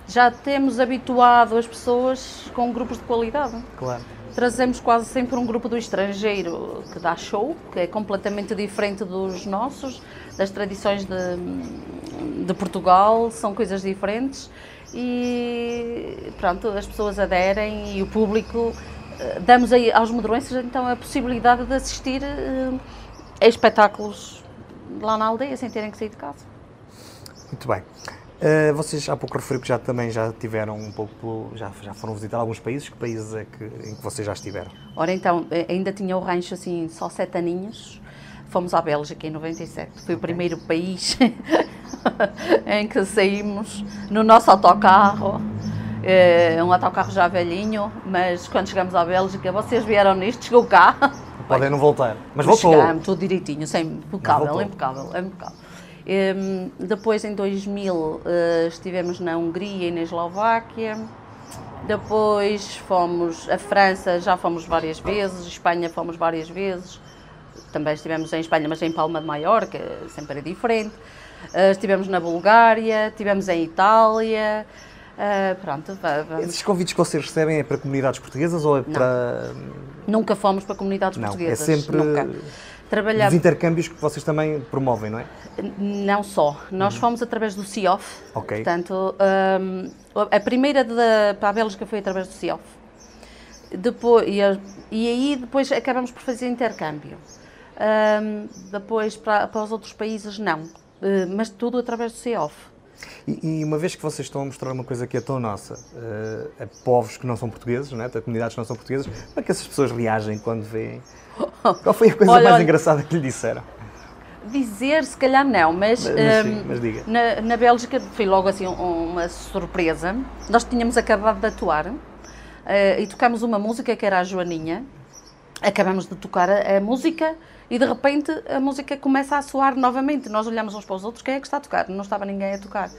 já temos habituado as pessoas com grupos de qualidade. Claro. Trazemos quase sempre um grupo do estrangeiro que dá show, que é completamente diferente dos nossos, das tradições de, de Portugal, são coisas diferentes e pronto, as pessoas aderem e o público eh, damos aí aos medrões então a possibilidade de assistir eh, a espetáculos lá na aldeia sem terem que sair de casa. Muito bem. Uh, vocês há pouco referiu que já também já tiveram um pouco, já, já foram visitar alguns países. Que países é que, em que vocês já estiveram? Ora então, ainda tinha o rancho assim, só sete aninhos. Fomos à Bélgica em 97. Foi o primeiro país em que saímos no nosso autocarro. Eh, um autocarro já velhinho, mas quando chegamos à Bélgica, vocês vieram nisto, chegou cá. Podem não voltar. Mas voltou. Chegámos, tudo direitinho, sem, impecável, impecável, impecável. Depois, em 2000, eh, estivemos na Hungria e na Eslováquia. Depois fomos à França, já fomos várias vezes, Espanha fomos várias vezes. Também estivemos em Espanha, mas em Palma de Maiorca, sempre é diferente. Eh, estivemos na Bulgária, estivemos em Itália. Eh, pronto, va- vamos. Esses convites que vocês recebem é para comunidades portuguesas ou é para Nunca fomos para comunidades Não, é portuguesas. sempre Nunca. Trabalhava os intercâmbios que vocês também promovem, não é? Não só. Nós fomos através do CIOF. Uhum. Ok. Portanto, hum, a primeira de- para a Bélgica foi através do CIOF. Depois, e, e aí depois acabamos por fazer intercâmbio. Hum, depois para, para os outros países não. Eh, mas tudo através do CIOF. E, e uma vez que vocês estão a mostrar uma coisa que é tão nossa, eh, a povos que não são portugueses, não é? a comunidades que não são portuguesas, como é que essas pessoas reagem quando veem? Qual foi a coisa Olha, mais olha. engraçada que lhe disseram? Dizer, se calhar não, mas, Mas- mas sim, hum, mas diga. Na, na Bélgica foi logo assim um- uma surpresa. Nós tínhamos acabado de atuar eh, e tocámos uma música que era a Joaninha. Acabamos de tocar a, a música e de repente a música começa a soar novamente. Nós olhamos uns para os outros, quem é que está a tocar? Não estava ninguém a tocar.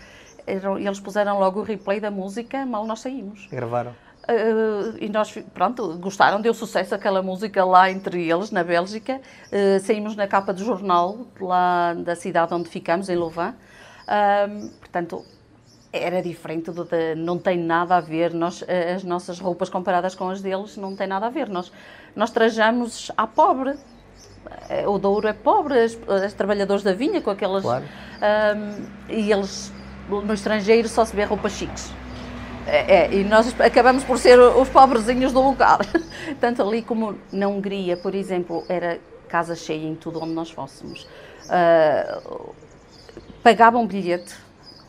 E eles puseram logo o replay da música, mal nós saímos. Gravaram? Uh, e nós, pronto, gostaram, deu sucesso aquela música lá entre eles, na Bélgica. Uh, saímos na capa do jornal, lá da cidade onde ficamos, em Louvain. Um, portanto, era diferente, do de- não tem nada a ver. Nós, eh, as nossas roupas comparadas com as deles não tem nada a ver. Nós, nós trajamos à pobre. Eh, O Douro é pobre, as, as trabalhadores da vinha com aquelas. Claro. Um, e eles, no estrangeiro, só se vê roupas chiques. É, é, e nós acabamos por ser os pobrezinhos do lugar. Tanto ali como na Hungria, por exemplo, era casa cheia em tudo onde nós fôssemos. Ah, pagavam bilhete,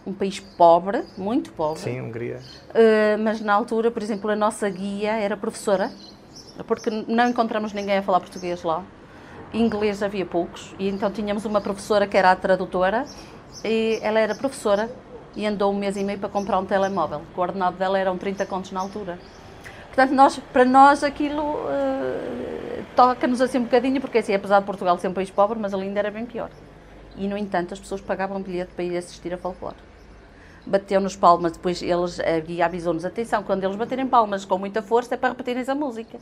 um país pobre, muito pobre, Sim, Hungria. ah, mas na altura, por exemplo, a nossa guia era professora, porque não encontramos ninguém a falar português lá. Inglês havia poucos, e então tínhamos uma professora que era a tradutora, e ela era professora e andou um mês e meio para comprar um telemóvel. O ordenado dela eram 30 contos na altura. Portanto, nós, para nós aquilo eh, toca-nos assim um bocadinho, porque assim, apesar de Portugal ser um país pobre, mas ali ainda era bem pior. E, no entanto, as pessoas pagavam bilhete para ir assistir a folclore. Bateu-nos palmas, depois eles, a guia avisou-nos, atenção, quando eles baterem palmas com muita força é para repetirem a música.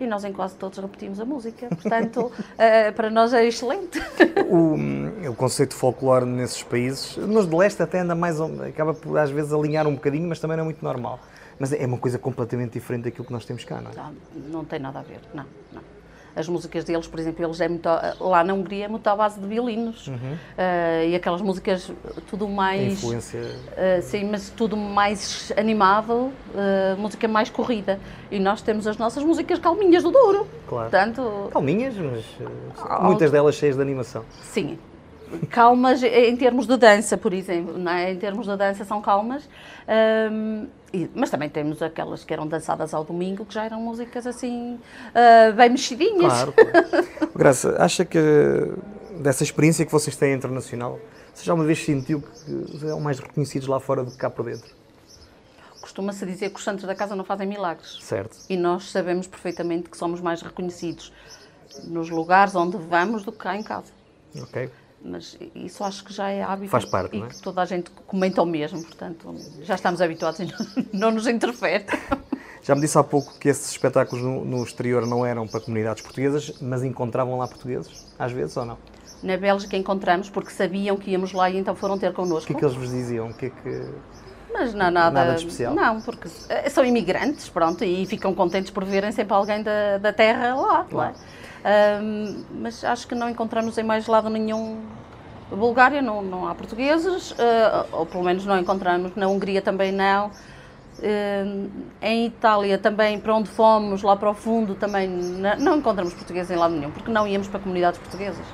E nós em quase todos repetimos a música. Portanto, uh, para nós é excelente. O, o conceito de folclore nesses países, nos de leste até anda mais, acaba por às vezes alinhar um bocadinho, mas também não é muito normal. Mas é uma coisa completamente diferente daquilo que nós temos cá, não é? Não, não tem nada a ver, não, não as músicas deles, por exemplo, eles é muito, lá na Hungria é muito à base de violinos uhum. uh, e aquelas músicas tudo mais. A influência. Uh, sim, mas tudo mais animado, uh, música mais corrida. E nós temos as nossas músicas calminhas do Douro. Claro. Portanto, calminhas, mas muitas delas cheias de animação. Sim, calmas em termos de dança, por exemplo, não é? em termos de dança são calmas, um, e, mas também temos aquelas que eram dançadas ao domingo, que já eram músicas assim, uh, bem mexidinhas. Claro, claro. Graça, acha que dessa experiência que vocês têm internacional, você já uma vez sentiu que são mais reconhecidos lá fora do que cá por dentro? Costuma-se dizer que os santos da casa não fazem milagres. Certo. E nós sabemos perfeitamente que somos mais reconhecidos nos lugares onde vamos do que cá em casa. Ok mas isso acho que já é hábito Faz parte, e é? que toda a gente comenta o mesmo, portanto já estamos habituados e não, não nos interfere. Já me disse há pouco que esses espetáculos no, no, exterior não eram para comunidades portuguesas, mas encontravam lá portugueses, às vezes ou não? Na Bélgica encontramos porque sabiam que íamos lá e então foram ter connosco. O que é que eles vos diziam? O que é que... Mas não nada, nada de especial? Não, porque são imigrantes, pronto, e ficam contentes por verem sempre alguém da, da terra lá, é? claro. Um, mas acho que não encontramos em mais lado nenhum. Bulgária não, não há portugueses, uh, ou pelo menos não encontramos. Na Hungria também não. Uh, em Itália também, para onde fomos, lá para o fundo, também não, não encontramos portugueses em lado nenhum, porque não íamos para comunidades portuguesas.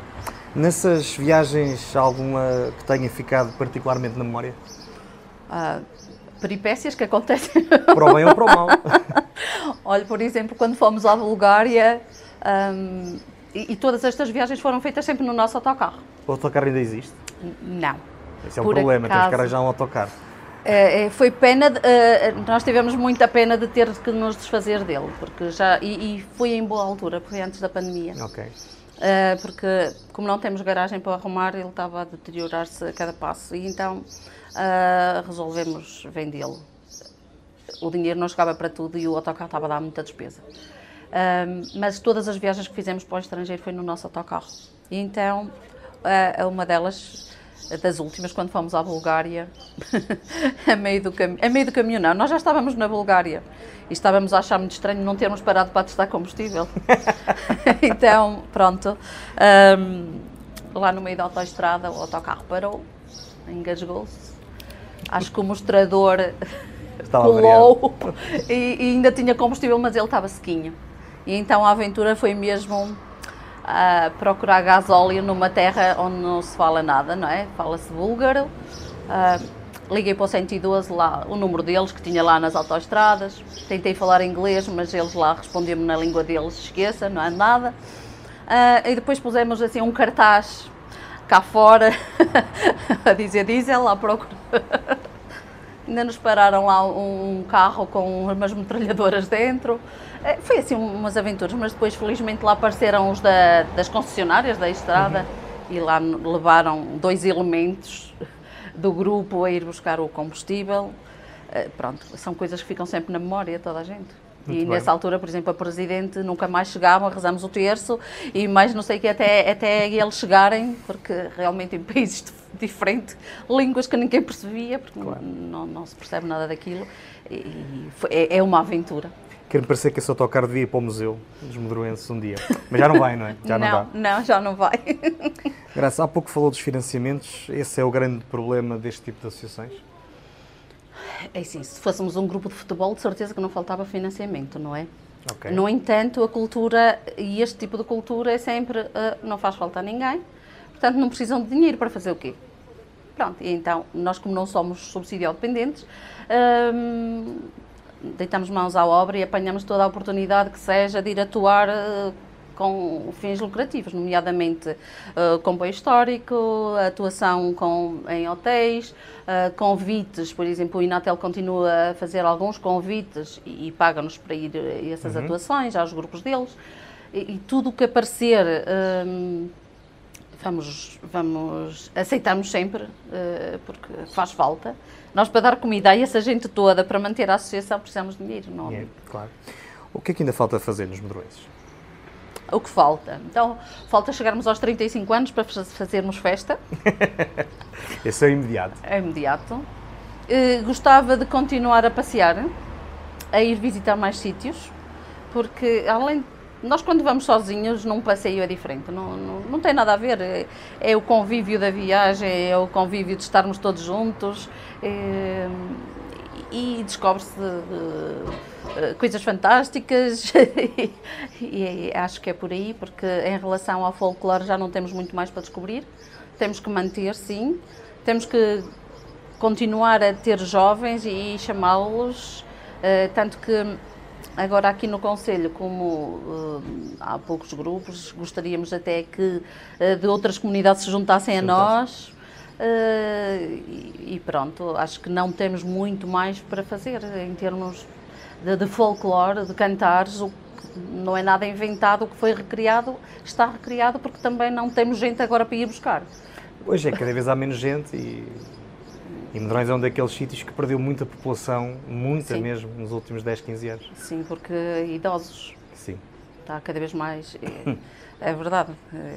Nessas viagens, alguma que tenha ficado particularmente na memória? Uh, peripécias que acontecem. Para o bem ou para o mal. Olha, por exemplo, quando fomos à Bulgária, um, e, e, todas estas viagens foram feitas sempre no nosso autocarro. O autocarro ainda existe? Não. Esse é um Por problema, acaso, temos que arranjar um autocarro. É, foi pena, de, uh, nós tivemos muita pena de ter que nos desfazer dele, porque já, e, e foi em boa altura, foi antes da pandemia. Ok. Uh, porque como não temos garagem para arrumar, ele estava a deteriorar-se a cada passo e então uh, resolvemos vendê-lo. O dinheiro não chegava para tudo e o autocarro estava a dar muita despesa. Um, mas todas as viagens que fizemos para o estrangeiro foi no nosso autocarro. E então, uh, uma delas, das últimas, quando fomos à Bulgária, a, meio do a meio do caminho, não, nós já estávamos na Bulgária e estávamos a achar muito estranho não termos parado para testar combustível. então, pronto, um, lá no meio da autoestrada, o autocarro parou, engasgou-se. Acho que o mostrador Estava colou e, e ainda tinha combustível, mas ele estava sequinho. E então a aventura foi mesmo uh, procurar gasóleo numa terra onde não se fala nada, não é? Fala-se búlgaro. Uh, liguei para o 112 lá, o número deles que tinha lá nas autoestradas. Tentei falar inglês, mas eles lá respondiam-me na língua deles, esqueça, não é nada. Uh, e depois pusemos assim um cartaz cá fora a dizer diesel à procura. Ainda nos pararam lá um carro com umas metralhadoras dentro. É, foi assim umas aventuras, mas depois felizmente lá apareceram os da, das concessionárias da estrada uhum. e lá levaram dois elementos do grupo a ir buscar o combustível. É, pronto, são coisas que ficam sempre na memória toda a gente. Muito e bem. nessa altura, por exemplo, a Presidente nunca mais chegava, rezamos o terço e mais não sei o que até, até eles chegarem, porque realmente em países diferentes, línguas que ninguém percebia, porque claro. não, não, se percebe nada daquilo, e foi, é, é uma aventura. Quero-me parecer que esse autocarro devia ir para o Museu dos Medroenses um dia. Mas já não vai, não é? Já não, não dá. Não, já não vai. Graça, há pouco falou dos financiamentos. Esse é o grande problema deste tipo de associações? É assim, se fôssemos um grupo de futebol, de certeza que não faltava financiamento, não é? Okay. No entanto, a cultura e este tipo de cultura é sempre uh, não faz falta a ninguém, portanto não precisam de dinheiro para fazer o quê? Pronto, e então nós como não somos subsídio dependentes, uh, deitamos mãos à obra e apanhamos toda a oportunidade que seja de ir atuar uh, com fins lucrativos, nomeadamente uh, comboio histórico, atuação com, em hotéis, uh, convites, por exemplo, o Inatel continua a fazer alguns convites e, e paga-nos para ir a essas uhum. atuações, aos grupos deles, e, e tudo o que aparecer. Um, vamos, vamos, aceitamos sempre, uh, porque faz falta. Nós, para dar comida a essa gente toda, para manter a associação, precisamos de dinheiro, não é? Claro. O que é que ainda falta fazer nos Medroenses? O que falta? Então, falta chegarmos aos 35 anos para fazermos festa. Esse é imediato. É imediato. Uh, gostava de continuar a passear, a ir visitar mais sítios, porque além nós quando vamos sozinhos num passeio é diferente, não, não, não tem nada a ver, é, é, o convívio da viagem, é o convívio de estarmos todos juntos é, e descobre-se de, de, coisas fantásticas. E, e, acho que é por aí, porque em relação ao folclore já não temos muito mais para descobrir, temos que manter sim, temos que continuar a ter jovens e chamá-los, uh, tanto que agora aqui no Conselho, como uh, há poucos grupos, gostaríamos até que uh, de outras comunidades se juntassem a nós. E, e, pronto, acho que não temos muito mais para fazer em termos de, de folclore, de cantares, o não é nada inventado, o que foi recriado está recriado porque também não temos gente agora para ir buscar. Hoje é cada vez há menos gente e e Medrões é um daqueles sítios que perdeu muita população, muita Sim. mesmo, nos últimos 10, 15 anos. Sim, porque idosos. Sim. Está cada vez mais. É, é verdade.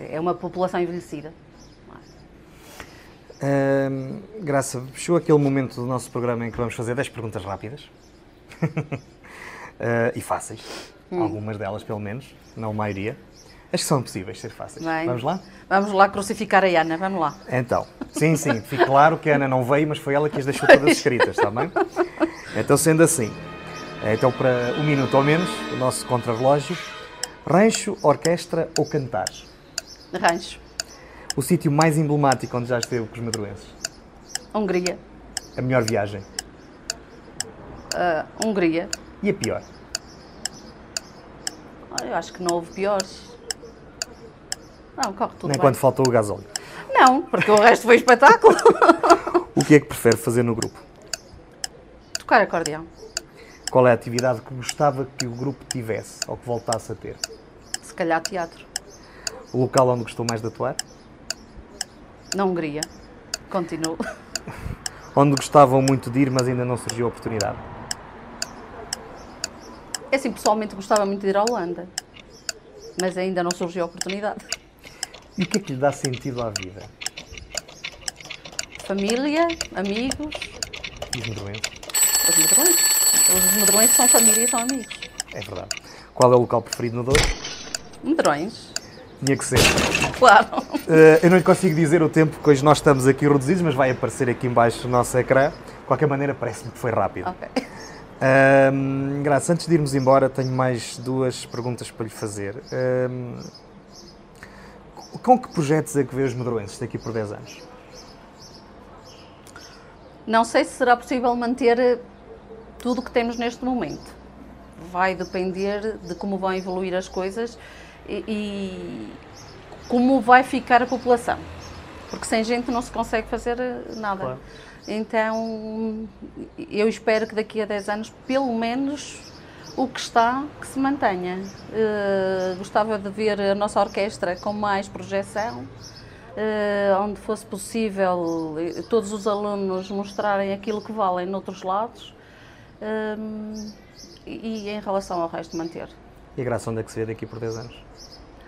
É uma população envelhecida. Graça, chegou aquele momento do nosso programa em que vamos fazer 10 perguntas rápidas uh, e fáceis, hum. algumas delas pelo menos, não a maioria. Acho que são possíveis ser fáceis. Bem, vamos lá? Vamos lá crucificar a Ana, vamos lá. Então, sim, sim, fique claro que a Ana não veio, mas foi ela que as deixou todas escritas, está bem? Então, sendo assim, então para um minuto ou menos, o nosso contrarrelógio, rancho, orquestra ou cantar? Rancho. O sítio mais emblemático onde já esteve com os madruenses? Hungria. A melhor viagem? Uh, Hungria. E a pior? Eu acho que não houve piores. Não, corre tudo Nem bem. quando faltou o gasóleo. Não, porque o resto foi espetáculo. o que é que prefere fazer no grupo? Tocar acordeão. Qual é a atividade que gostava que o grupo tivesse ou que voltasse a ter? Se calhar teatro. O local onde gostou mais de atuar? Na Hungria. Continuo. Onde gostavam muito de ir, mas ainda não surgiu a oportunidade? É assim, pessoalmente gostava muito de ir à Holanda, mas ainda não surgiu a oportunidade. E o que é que lhe dá sentido à vida? Família, amigos. E os medroenses? Os medroenses. Os medroenses são família e são amigos. É verdade. Qual é o local preferido no Douro? Medrões. Tinha que ser. Claro. Uh, eu não lhe consigo dizer o tempo que hoje nós estamos aqui reduzidos, mas vai aparecer aqui embaixo no nosso ecrã. De qualquer maneira, parece-me que foi rápido. Ok. Uh, Graça, antes de irmos embora, tenho mais duas perguntas para lhe fazer. Uh, com que projetos é que vê os medroenses daqui por 10 anos? Não sei se será possível manter eh, tudo o que temos neste momento. Vai depender de como vão evoluir as coisas e, e como vai ficar a população. Porque sem gente não se consegue fazer eh, nada. Claro. Então, eu espero que daqui a 10 anos, pelo menos, o que está, que se mantenha. Uh, gostava de ver a nossa orquestra com mais projeção, uh, onde fosse possível eh, todos os alunos mostrarem aquilo que valem noutros lados uh, e, em relação ao resto manter. E a graça onde é que se vê daqui por 10 anos?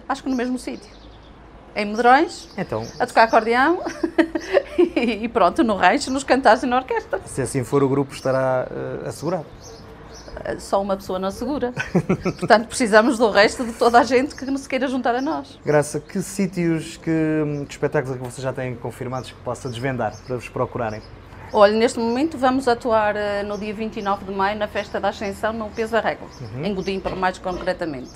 Acho que no mesmo sítio. Em Medrões, então, a tocar acordeão e pronto, no rancho, nos cantares e na orquestra. Se assim for, o grupo estará assegurado só uma pessoa não segura. Portanto, precisamos do resto de toda a gente que nos queira juntar a nós. Graça, que sítios, que, que espetáculos é que vocês já têm confirmados que possa desvendar para vos procurarem? Olha, neste momento vamos atuar uh, no dia 29 de maio na Festa da Ascensão no Peso da Régua, uhum. em Godim, para mais concretamente.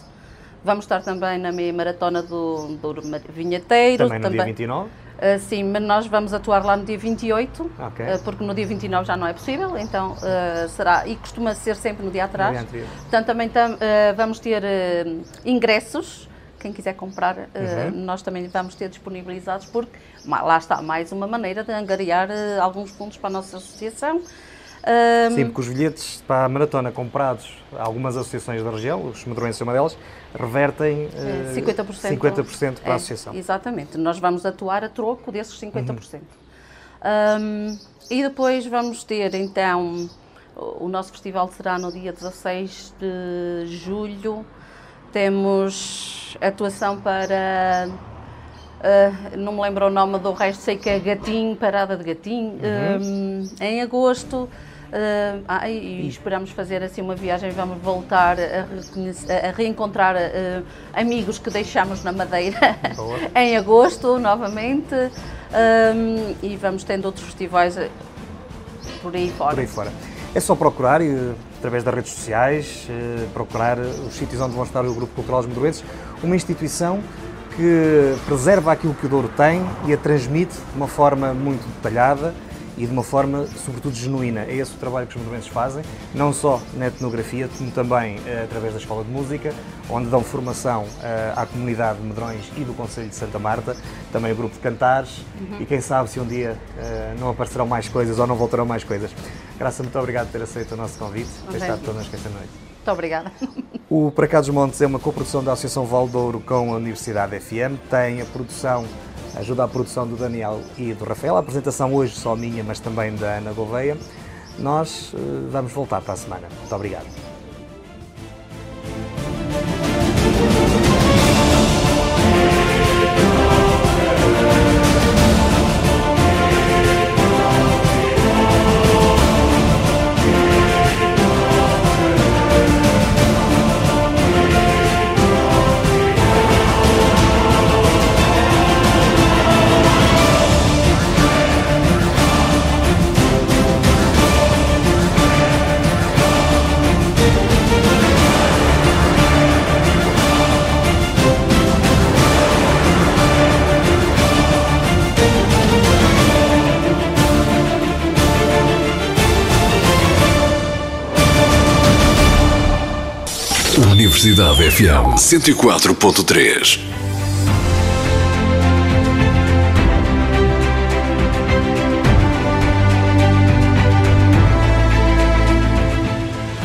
Vamos estar também na meia maratona do, do Vinheteiro. Também no também, dia 29? Uh, sim, mas nós vamos atuar lá no dia 28, okay. uh, porque no dia 29 já não é possível, então uh, será, e costuma ser sempre no dia atrás. No dia Portanto, também tam, vamos ter ingressos, quem quiser comprar, uhum. nós também vamos ter disponibilizados, porque lá está, mais uma maneira de angariar alguns fundos para a nossa associação. Um, Sim, porque os bilhetes para a maratona comprados a algumas associações da região, os Madroenses é uma delas, revertem uh, 50%, 50% para é, a associação. Exatamente, nós vamos atuar a troco desses 50%. Uhum. Um, e depois vamos ter então o nosso festival será no dia 16 de julho. Temos atuação para. Uh, não me lembro o nome do resto, sei que é Gatinho, Parada de Gatinho, uhum. um, em agosto. Uh, ah, e esperamos fazer assim uma viagem, vamos voltar a, a reencontrar uh, amigos que deixamos na Madeira em agosto novamente um, e vamos tendo outros festivais por aí fora. Por aí fora. É só procurar, através das redes sociais, eh, procurar os sítios onde vão estar o Grupo Cultural Os Medroenses, uma instituição que preserva aquilo que o Douro tem e a transmite de uma forma muito detalhada e de uma forma, sobretudo, genuína. É esse o trabalho que os movimentos fazem, não só na etnografia, como também uh, através da Escola de Música, onde dão formação uh, à comunidade de Medrões e do Conselho de Santa Marta, também o grupo de cantares, uhum. e quem sabe se um dia uh, não aparecerão mais coisas ou não voltarão mais coisas. Graça, muito obrigado por ter aceito o nosso convite, por estado connosco esta noite. Muito obrigada. O Para Cá dos Montes é uma coprodução da Associação Valdouro com a Universidade FM, tem a produção ajuda a produção do Daniel e do Rafael. A apresentação hoje só minha, mas também da Ana Gouveia. Nós eh, vamos voltar para a semana. Muito obrigado. FM 104.3.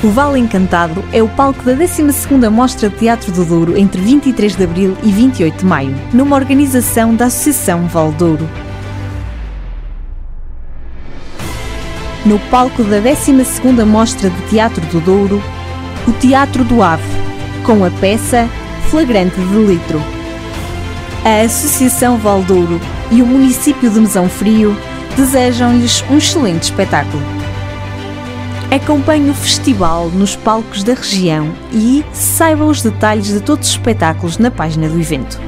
O Vale Encantado é o palco da 12ª Mostra de Teatro do Douro entre 23 de abril e 28 de maio, numa organização da Associação Val Douro. No palco da 12ª Mostra de Teatro do Douro, o Teatro do Ave, com a peça Flagrante de Litro. A Associação Valdouro e o município de Mesão Frio desejam-lhes um excelente espetáculo. Acompanhe o festival nos palcos da região e saiba os detalhes de todos os espetáculos na página do evento.